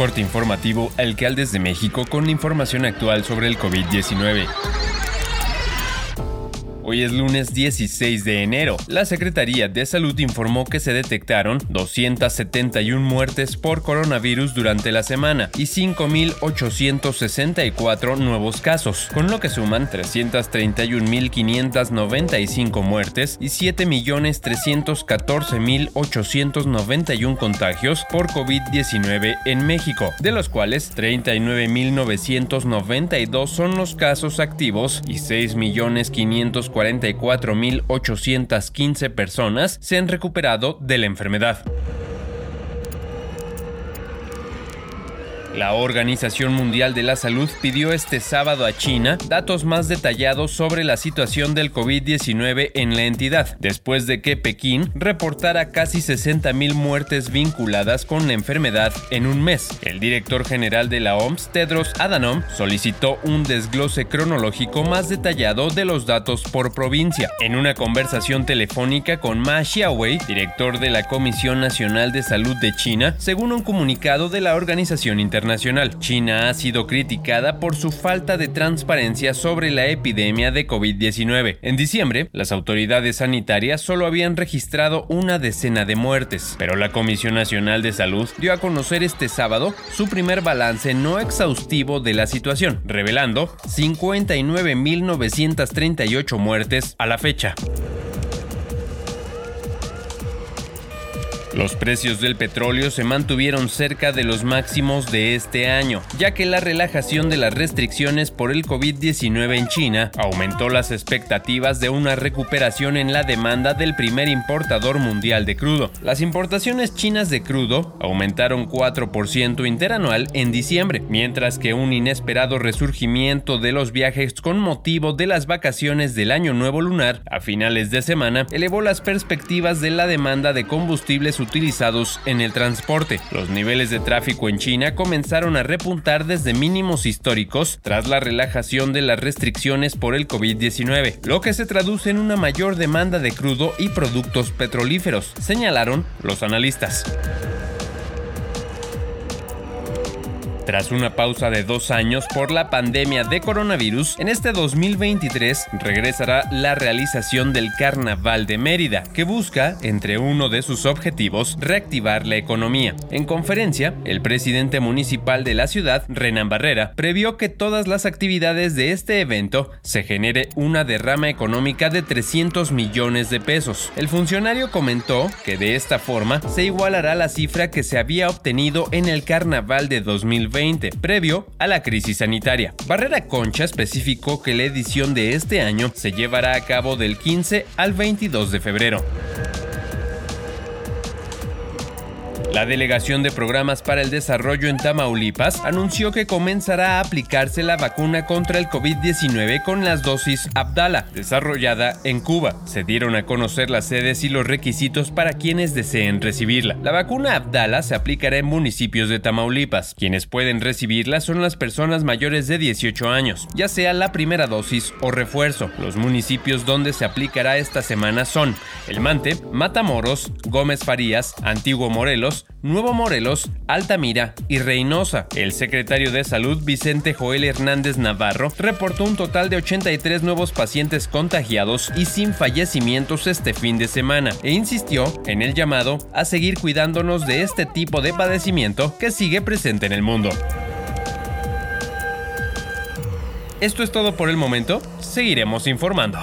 Corte informativo Alcaldes de México con información actual sobre el COVID-19. Hoy es lunes 16 de enero. La Secretaría de Salud informó que se detectaron 271 muertes por coronavirus durante la semana y 5.864 nuevos casos, con lo que suman 331.595 muertes y 7.314.891 contagios por COVID-19 en México, de los cuales 39.992 son los casos activos y 6.540 44.815 personas se han recuperado de la enfermedad. La Organización Mundial de la Salud pidió este sábado a China datos más detallados sobre la situación del COVID-19 en la entidad, después de que Pekín reportara casi 60.000 muertes vinculadas con la enfermedad en un mes. El director general de la OMS, Tedros Adhanom, solicitó un desglose cronológico más detallado de los datos por provincia. En una conversación telefónica con Ma Xiaowei, director de la Comisión Nacional de Salud de China, según un comunicado de la Organización Internacional China ha sido criticada por su falta de transparencia sobre la epidemia de COVID-19. En diciembre, las autoridades sanitarias solo habían registrado una decena de muertes, pero la Comisión Nacional de Salud dio a conocer este sábado su primer balance no exhaustivo de la situación, revelando 59.938 muertes a la fecha. Los precios del petróleo se mantuvieron cerca de los máximos de este año, ya que la relajación de las restricciones por el COVID-19 en China aumentó las expectativas de una recuperación en la demanda del primer importador mundial de crudo. Las importaciones chinas de crudo aumentaron 4% interanual en diciembre, mientras que un inesperado resurgimiento de los viajes con motivo de las vacaciones del año nuevo lunar a finales de semana elevó las perspectivas de la demanda de combustibles utilizados en el transporte. Los niveles de tráfico en China comenzaron a repuntar desde mínimos históricos tras la relajación de las restricciones por el COVID-19, lo que se traduce en una mayor demanda de crudo y productos petrolíferos, señalaron los analistas. Tras una pausa de dos años por la pandemia de coronavirus, en este 2023 regresará la realización del Carnaval de Mérida, que busca, entre uno de sus objetivos, reactivar la economía. En conferencia, el presidente municipal de la ciudad, Renan Barrera, previó que todas las actividades de este evento se genere una derrama económica de 300 millones de pesos. El funcionario comentó que de esta forma se igualará la cifra que se había obtenido en el Carnaval de 2020 previo a la crisis sanitaria. Barrera Concha especificó que la edición de este año se llevará a cabo del 15 al 22 de febrero. La Delegación de Programas para el Desarrollo en Tamaulipas anunció que comenzará a aplicarse la vacuna contra el COVID-19 con las dosis Abdala, desarrollada en Cuba. Se dieron a conocer las sedes y los requisitos para quienes deseen recibirla. La vacuna Abdala se aplicará en municipios de Tamaulipas. Quienes pueden recibirla son las personas mayores de 18 años, ya sea la primera dosis o refuerzo. Los municipios donde se aplicará esta semana son El Mante, Matamoros, Gómez Farías, Antiguo Nuevo Morelos, Altamira y Reynosa. El secretario de Salud, Vicente Joel Hernández Navarro, reportó un total de 83 nuevos pacientes contagiados y sin fallecimientos este fin de semana e insistió en el llamado a seguir cuidándonos de este tipo de padecimiento que sigue presente en el mundo. Esto es todo por el momento, seguiremos informando.